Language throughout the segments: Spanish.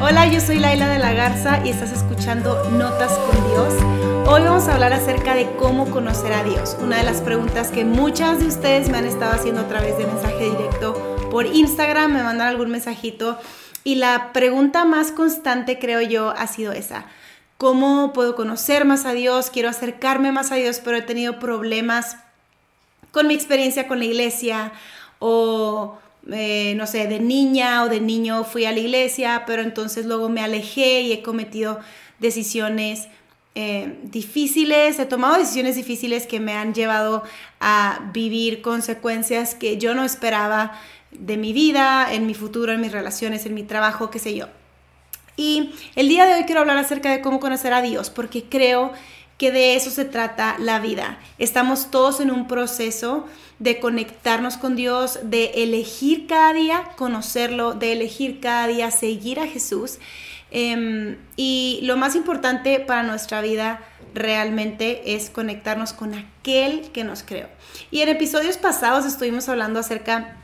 Hola, yo soy Laila de la Garza y estás escuchando Notas con Dios. Hoy vamos a hablar acerca de cómo conocer a Dios, una de las preguntas que muchas de ustedes me han estado haciendo a través de mensaje directo por Instagram, me mandan algún mensajito y la pregunta más constante creo yo ha sido esa. ¿Cómo puedo conocer más a Dios? Quiero acercarme más a Dios, pero he tenido problemas con mi experiencia con la iglesia o eh, no sé, de niña o de niño fui a la iglesia, pero entonces luego me alejé y he cometido decisiones eh, difíciles, he tomado decisiones difíciles que me han llevado a vivir consecuencias que yo no esperaba de mi vida, en mi futuro, en mis relaciones, en mi trabajo, qué sé yo. Y el día de hoy quiero hablar acerca de cómo conocer a Dios, porque creo que de eso se trata la vida. Estamos todos en un proceso de conectarnos con Dios, de elegir cada día conocerlo, de elegir cada día seguir a Jesús. Em, y lo más importante para nuestra vida realmente es conectarnos con aquel que nos creó. Y en episodios pasados estuvimos hablando acerca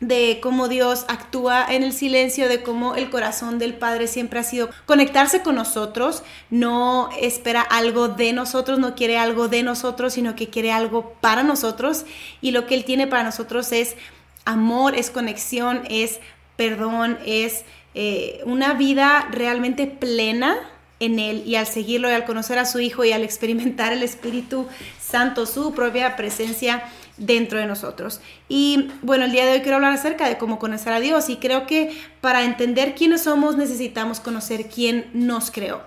de cómo Dios actúa en el silencio, de cómo el corazón del Padre siempre ha sido conectarse con nosotros, no espera algo de nosotros, no quiere algo de nosotros, sino que quiere algo para nosotros. Y lo que Él tiene para nosotros es amor, es conexión, es perdón, es eh, una vida realmente plena en Él. Y al seguirlo y al conocer a su Hijo y al experimentar el Espíritu Santo, su propia presencia dentro de nosotros. Y bueno, el día de hoy quiero hablar acerca de cómo conocer a Dios y creo que para entender quiénes somos necesitamos conocer quién nos creó.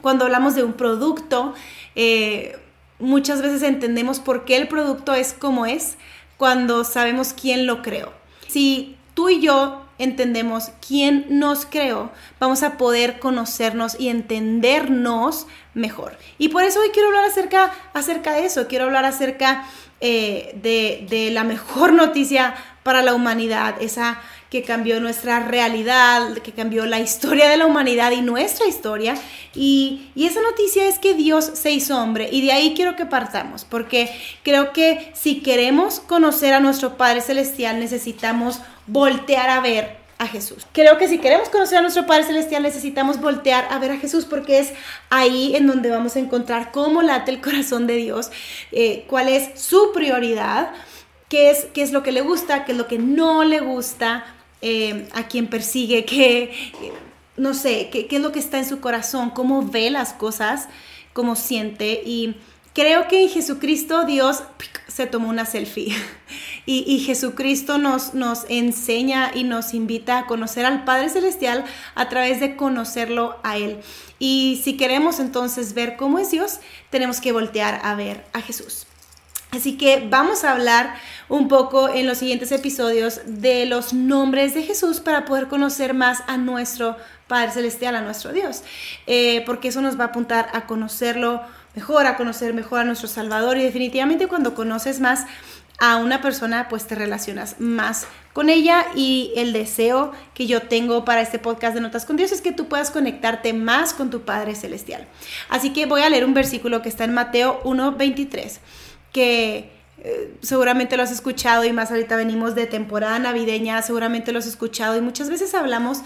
Cuando hablamos de un producto, eh, muchas veces entendemos por qué el producto es como es cuando sabemos quién lo creó. Si tú y yo entendemos quién nos creó, vamos a poder conocernos y entendernos mejor. Y por eso hoy quiero hablar acerca, acerca de eso, quiero hablar acerca eh, de, la mejor noticia para la humanidad, esa que cambió nuestra realidad, que cambió la historia de la humanidad y nuestra historia. Y, y, esa noticia es que Dios se hizo hombre. Y de ahí quiero que partamos, porque creo que si queremos conocer a nuestro Padre Celestial, necesitamos voltear a ver a Jesús. Creo que si queremos conocer a nuestro Padre Celestial necesitamos voltear a ver a Jesús porque es ahí en donde vamos a encontrar cómo late el corazón de Dios, eh, cuál es su prioridad, qué es, qué es lo que le gusta, qué es lo que no le gusta, eh, a quien persigue, qué, no sé, qué, qué es lo que está en su corazón, cómo ve las cosas, cómo siente y Creo que en Jesucristo Dios se tomó una selfie y, Jesucristo nos, nos enseña y nos invita a conocer al Padre Celestial a través de conocerlo a Él. Y si queremos entonces ver cómo es Dios, tenemos que voltear a ver a Jesús. Así que vamos a hablar un poco en los siguientes episodios de los nombres de Jesús para poder conocer más a nuestro Padre Celestial, a nuestro Dios, eh, porque eso nos va a apuntar a conocerlo mejor, a conocer mejor a nuestro Salvador y definitivamente cuando conoces más a una persona, pues te relacionas más con ella y el deseo que yo tengo para este podcast de Notas con Dios es que tú puedas conectarte más con tu Padre Celestial. Así que voy a leer un versículo que está en Mateo 1.23, que eh, seguramente lo has escuchado y más ahorita venimos de temporada navideña, seguramente lo has escuchado y muchas veces hablamos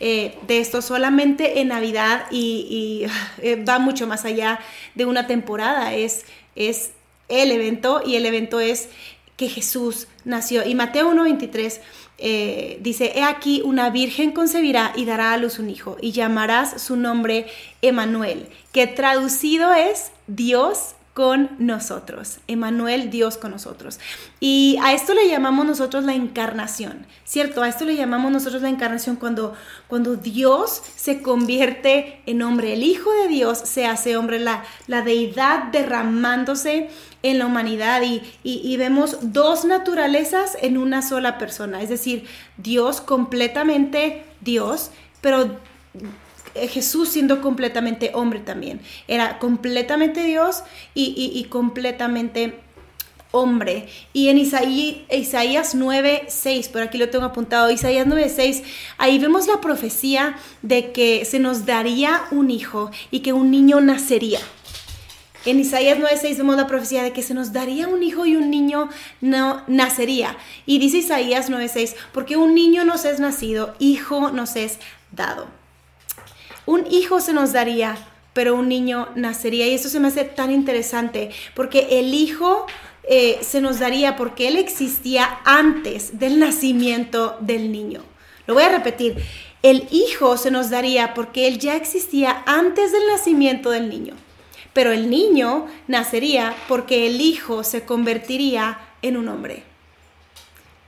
eh, de esto solamente en Navidad y, eh, va mucho más allá de una temporada, es, es el evento y el evento es que Jesús nació. Y Mateo 1.23 dice, he aquí una virgen concebirá y dará a luz un hijo y llamarás su nombre Emanuel, que traducido es Dios con nosotros. Emanuel, Dios con nosotros. Y a esto le llamamos nosotros la encarnación, ¿cierto? A esto le llamamos nosotros la encarnación cuando, cuando Dios se convierte en hombre. El Hijo de Dios se hace hombre, la, la deidad derramándose en la humanidad y, y vemos dos naturalezas en una sola persona. Es decir, Dios completamente Dios, pero Jesús siendo completamente hombre también. Era completamente Dios y, completamente hombre. Y en Isaías, Isaías 9, 6, por aquí lo tengo apuntado, Isaías 9, 6, ahí vemos la profecía de que se nos daría un hijo y que un niño nacería. En Isaías 9:6 vemos la profecía de que se nos daría un hijo y un niño no nacería. Y dice Isaías 9:6, porque un niño nos es nacido, hijo nos es dado. Un hijo se nos daría, pero un niño nacería. Y eso se me hace tan interesante, porque el hijo eh, se nos daría porque él existía antes del nacimiento del niño. Lo voy a repetir. El hijo se nos daría porque él ya existía antes del nacimiento del niño. Pero el niño nacería porque el hijo se convertiría en un hombre.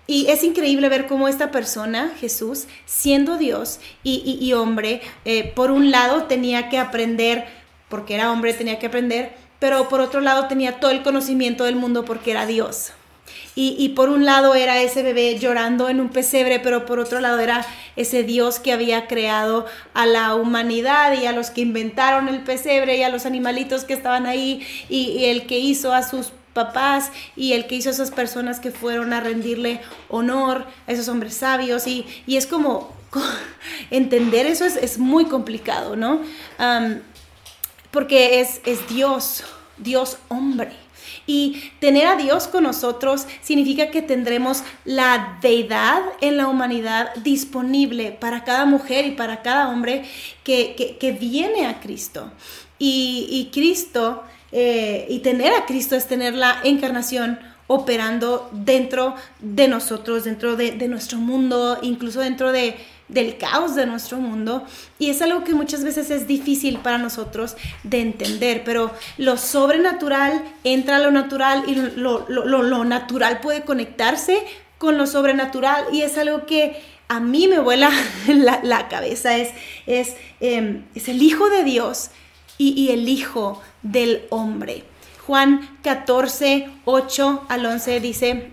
Y es increíble ver cómo esta persona, Jesús, siendo Dios y, hombre, eh, por un lado tenía que aprender, porque era hombre, tenía que aprender, pero por otro lado tenía todo el conocimiento del mundo porque era Dios. Y, por un lado era ese bebé llorando en un pesebre, pero por otro lado era ese Dios que había creado a la humanidad y a los que inventaron el pesebre y a los animalitos que estaban ahí y el que hizo a sus papás y el que hizo esas personas que fueron a rendirle honor a esos hombres sabios y, es como entender eso es, muy complicado, ¿no? porque es, es Dios, Dios hombre. Y tener a Dios con nosotros significa que tendremos la deidad en la humanidad disponible para cada mujer y para cada hombre que, viene a Cristo. Y, y Cristo eh, y tener a Cristo es tener la encarnación operando dentro de nosotros, dentro de, nuestro mundo, incluso dentro de, del caos de nuestro mundo. Y es algo que muchas veces es difícil para nosotros de entender, pero lo sobrenatural entra a lo natural y lo, lo, natural puede conectarse con lo sobrenatural y es algo que a mí me vuela la, cabeza, es, es, em, es el Hijo de Dios y, el Hijo del Hombre. Juan 14, 8 al 11 dice,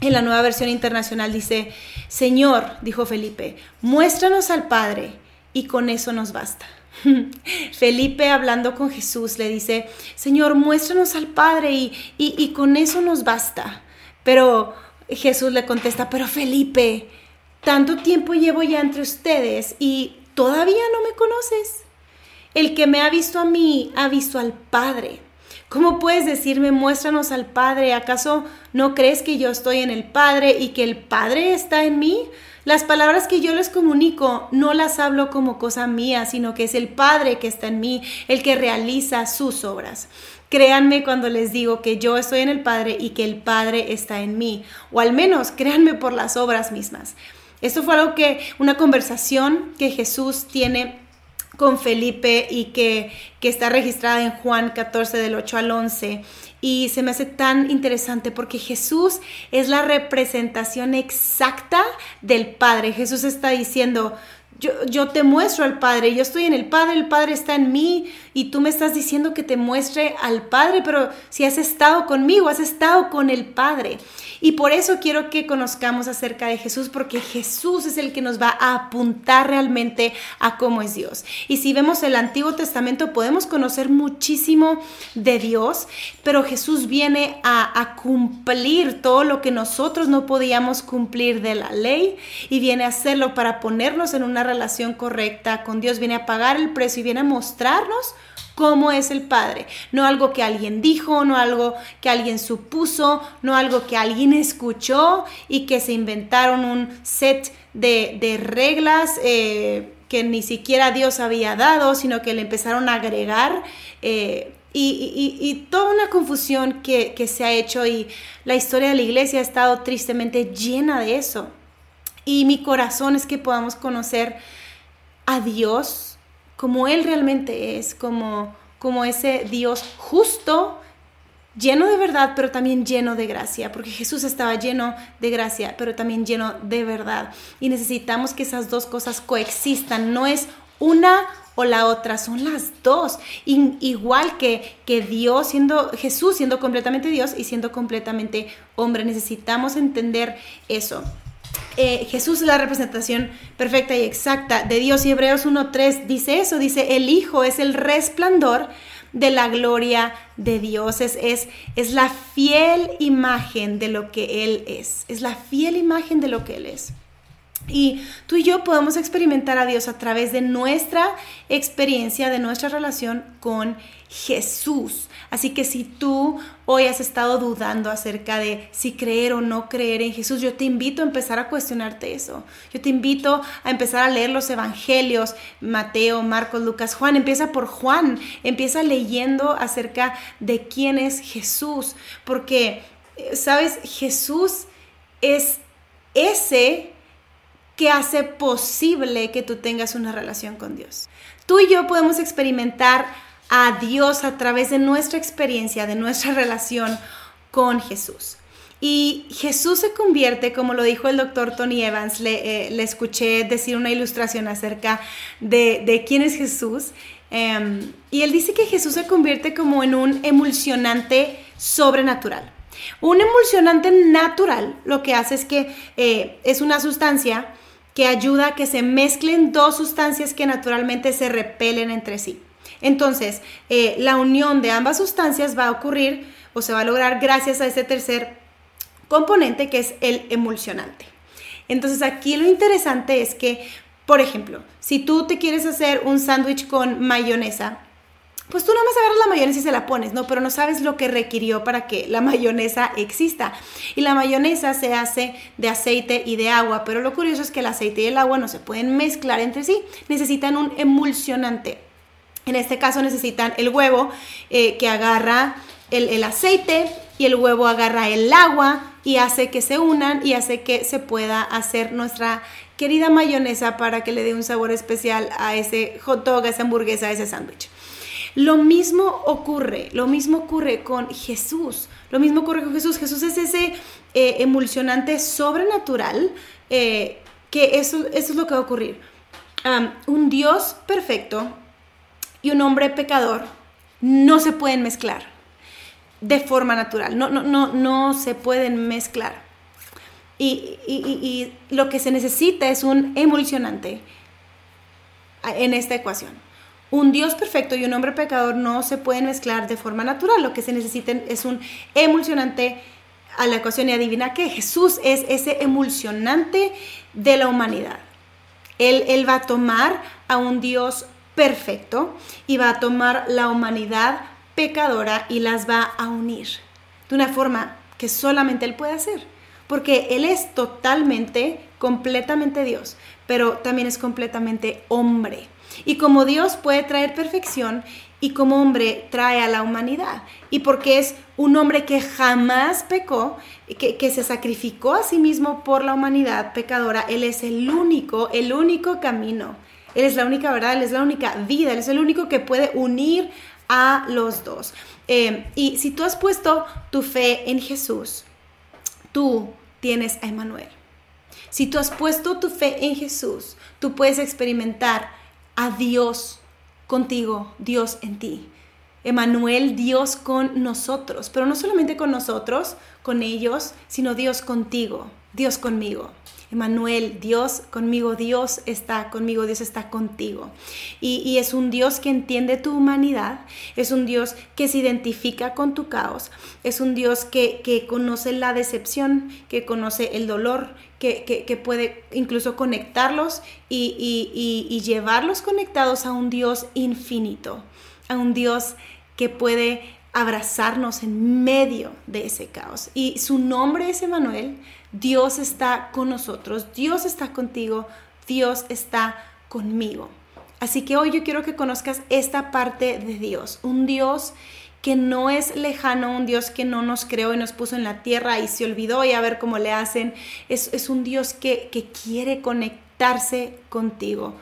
en la nueva versión internacional dice, Señor, dijo Felipe, muéstranos al Padre y con eso nos basta. Felipe hablando con Jesús le dice, Señor, muéstranos al Padre y, y con eso nos basta. Pero Jesús le contesta, pero Felipe, tanto tiempo llevo ya entre ustedes y todavía no me conoces. El que me ha visto a mí, ha visto al Padre. ¿Cómo puedes decirme, muéstranos al Padre? ¿Acaso no crees que yo estoy en el Padre y que el Padre está en mí? Las palabras que yo les comunico no las hablo como cosa mía, sino que es el Padre que está en mí, el que realiza sus obras. Créanme cuando les digo que yo estoy en el Padre y que el Padre está en mí, o al menos créanme por las obras mismas. Esto fue algo que, una conversación que Jesús tiene con Felipe y que, está registrada en Juan 14 del 8 al 11. Y se me hace tan interesante porque Jesús es la representación exacta del Padre. Jesús está diciendo, yo, yo, te muestro al Padre, yo estoy en el Padre, el Padre está en mí y tú me estás diciendo que te muestre al Padre, pero si has estado conmigo, has estado con el Padre. Y por eso quiero que conozcamos acerca de Jesús, porque Jesús es el que nos va a apuntar realmente a cómo es Dios. Y si vemos el Antiguo Testamento, podemos conocer muchísimo de Dios, pero Jesús viene a, a cumplir todo lo que nosotros no podíamos cumplir de la ley y viene a hacerlo para ponernos en una relación correcta con Dios, viene a pagar el precio y viene a mostrarnos cómo es el Padre. No algo que alguien dijo, no algo que alguien supuso, no algo que alguien escuchó y que se inventaron un set de, reglas eh, que ni siquiera Dios había dado, sino que le empezaron a agregar. Eh, y, toda una confusión que, que se ha hecho y la historia de la iglesia ha estado tristemente llena de eso. Y mi corazón es que podamos conocer a Dios como Él realmente es, como, como ese Dios justo, lleno de verdad, pero también lleno de gracia, porque Jesús estaba lleno de gracia, pero también lleno de verdad. Y necesitamos que esas dos cosas coexistan, no es una o la otra, son las dos. igual que, que Dios siendo Jesús siendo completamente Dios y siendo completamente hombre, necesitamos entender eso. Eh, Jesús es la representación perfecta y exacta de Dios. Y Hebreos 1.3 dice eso, dice, el Hijo es el resplandor de la gloria de Dios, es, es, es la fiel imagen de lo que Él es, es la fiel imagen de lo que Él es. Y tú y yo podemos experimentar a Dios a través de nuestra experiencia, de nuestra relación con Jesús. Así que si tú hoy has estado dudando acerca de si creer o no creer en Jesús, yo te invito a empezar a cuestionarte eso. Yo te invito a empezar a leer los evangelios, Mateo, Marcos, Lucas, Juan. Empieza por Juan, empieza leyendo acerca de quién es Jesús. Porque, ¿sabes? Jesús es ese que hace posible que tú tengas una relación con Dios. Tú y yo podemos experimentar a Dios a través de nuestra experiencia, de nuestra relación con Jesús. Y Jesús se convierte, como lo dijo el doctor Tony Evans, le, eh, escuché decir una ilustración acerca de, quién es Jesús. Em, y él dice que Jesús se convierte como en un emulsionante sobrenatural. Un emulsionante natural lo que hace es que eh, es una sustancia que ayuda a que se mezclen dos sustancias que naturalmente se repelen entre sí. Entonces, eh, la unión de ambas sustancias va a ocurrir o se va a lograr gracias a ese tercer componente que es el emulsionante. Entonces, aquí lo interesante es que, por ejemplo, si tú te quieres hacer un sándwich con mayonesa, pues tú nada más agarras la mayonesa y se la pones, ¿no? Pero no sabes lo que requirió para que la mayonesa exista. Y la mayonesa se hace de aceite y de agua, pero lo curioso es que el aceite y el agua no se pueden mezclar entre sí, necesitan un emulsionante. En este caso necesitan el huevo eh, que agarra el, el aceite y el huevo agarra el agua y hace que se unan y hace que se pueda hacer nuestra querida mayonesa para que le dé un sabor especial a ese hot dog, a esa hamburguesa, a ese sándwich. Lo mismo ocurre, lo mismo ocurre con Jesús. Lo mismo ocurre con Jesús. Jesús es ese eh, emulsionante sobrenatural eh, que eso, eso, es lo que va a ocurrir. un Dios perfecto y un hombre pecador no se pueden mezclar de forma natural. No, no, no, no se pueden mezclar. Y, lo que se necesita es un emulsionante en esta ecuación. Un Dios perfecto y un hombre pecador no se pueden mezclar de forma natural. Lo que se necesita es un emulsionante a la ecuación y adivina que Jesús es ese emulsionante de la humanidad. Él, él va a tomar a un Dios perfecto y va a tomar la humanidad pecadora y las va a unir de una forma que solamente Él puede hacer. Porque Él es totalmente, completamente Dios, pero también es completamente hombre. Y como Dios puede traer perfección y como hombre trae a la humanidad. Y porque es un hombre que jamás pecó, que, que, se sacrificó a sí mismo por la humanidad pecadora, Él es el único, el único camino. Él es la única verdad, Él es la única vida, Él es el único que puede unir a los dos. Eh, y si tú has puesto tu fe en Jesús, tú tienes a Emanuel. Si tú has puesto tu fe en Jesús, tú puedes experimentar a Dios contigo, Dios en ti. Emanuel, Dios con nosotros, pero no solamente con nosotros, con ellos, sino Dios contigo, Dios conmigo. Emanuel, Dios conmigo, Dios está conmigo, Dios está contigo. Y, es un Dios que entiende tu humanidad, es un Dios que se identifica con tu caos, es un Dios que, que conoce la decepción, que conoce el dolor, que, que, puede incluso conectarlos y, y, y llevarlos conectados a un Dios infinito, a un Dios que puede abrazarnos en medio de ese caos. Y su nombre es Emanuel, Dios está con nosotros, Dios está contigo, Dios está conmigo. Así que hoy yo quiero que conozcas esta parte de Dios, un Dios que no es lejano, un Dios que no nos creó y nos puso en la tierra y se olvidó y a ver cómo le hacen. Es, un Dios que, quiere conectarse contigo,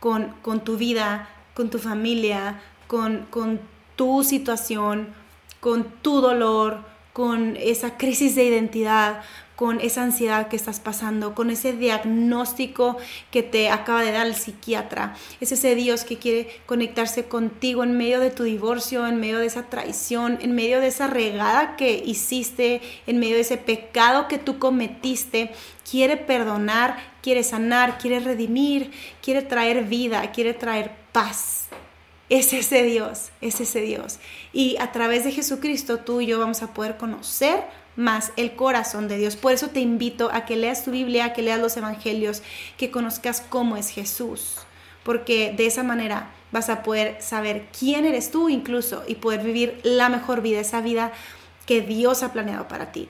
con, con, tu vida, con tu familia, con, con tu situación, con tu dolor, con esa crisis de identidad, con esa ansiedad que estás pasando, con ese diagnóstico que te acaba de dar el psiquiatra. Es ese Dios que quiere conectarse contigo en medio de tu divorcio, en medio de esa traición, en medio de esa regada que hiciste, en medio de ese pecado que tú cometiste. Quiere perdonar, quiere sanar, quiere redimir, quiere traer vida, quiere traer paz. Es ese Dios, es ese Dios. Y a través de Jesucristo tú y yo vamos a poder conocer más el corazón de Dios. Por eso te invito a que leas tu Biblia, a que leas los evangelios, que conozcas cómo es Jesús, porque de esa manera vas a poder saber quién eres tú incluso y poder vivir la mejor vida, esa vida que Dios ha planeado para ti.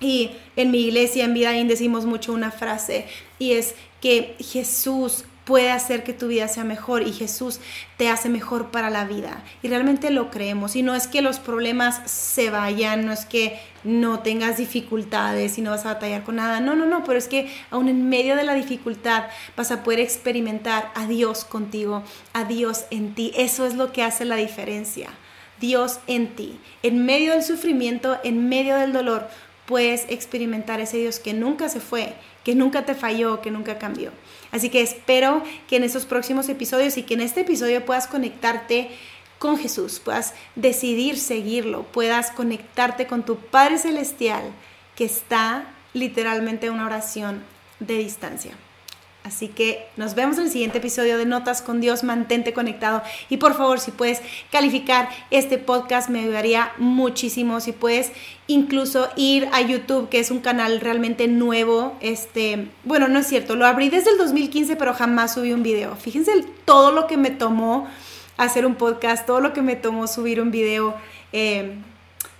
Y en mi iglesia, en Vida decimos mucho una frase y es que Jesús puede hacer que tu vida sea mejor y Jesús te hace mejor para la vida. Y realmente lo creemos. Y no es que los problemas se vayan, no es que no tengas dificultades y no vas a batallar con nada. No, no, no, pero es que aún en medio de la dificultad vas a poder experimentar a Dios contigo, a Dios en ti. Eso es lo que hace la diferencia. Dios en ti. En medio del sufrimiento, en medio del dolor, puedes experimentar ese Dios que nunca se fue, que nunca te falló, que nunca cambió. Así que espero que en estos próximos episodios y que en este episodio puedas conectarte con Jesús, puedas decidir seguirlo, puedas conectarte con tu Padre Celestial que está literalmente a una oración de distancia. Así que nos vemos en el siguiente episodio de Notas con Dios. Mantente conectado. Y por favor, si puedes calificar este podcast, me ayudaría muchísimo. Si puedes incluso ir a YouTube, que es un canal realmente nuevo. Este, bueno, no es cierto, lo abrí desde el 2015, pero jamás subí un video. Fíjense todo lo que me tomó hacer un podcast, todo lo que me tomó subir un video. Eh,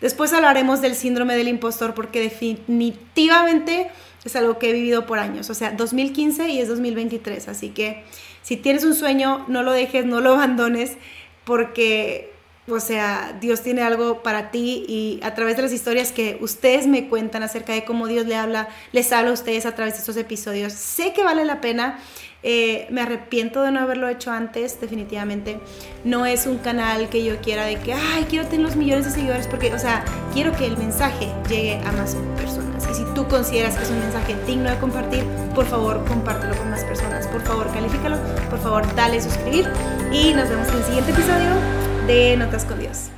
después hablaremos del síndrome del impostor, porque definitivamente es algo que he vivido por años, o sea, 2015 y es 2023, así que si tienes un sueño, no lo dejes, no lo abandones, porque, o sea, Dios tiene algo para ti y a través de las historias que ustedes me cuentan acerca de cómo Dios le habla, les habla a ustedes a través de estos episodios, sé que vale la pena eh, me arrepiento de no haberlo hecho antes, definitivamente. No es un canal que yo quiera de que, ay, quiero tener los millones de seguidores, porque, o sea, quiero que el mensaje llegue a más personas. Y si tú consideras que es un mensaje digno de compartir, por favor, compártelo con más personas. Por favor, califícalo. Por favor, dale suscribir. Y nos vemos en el siguiente episodio de Notas con Dios.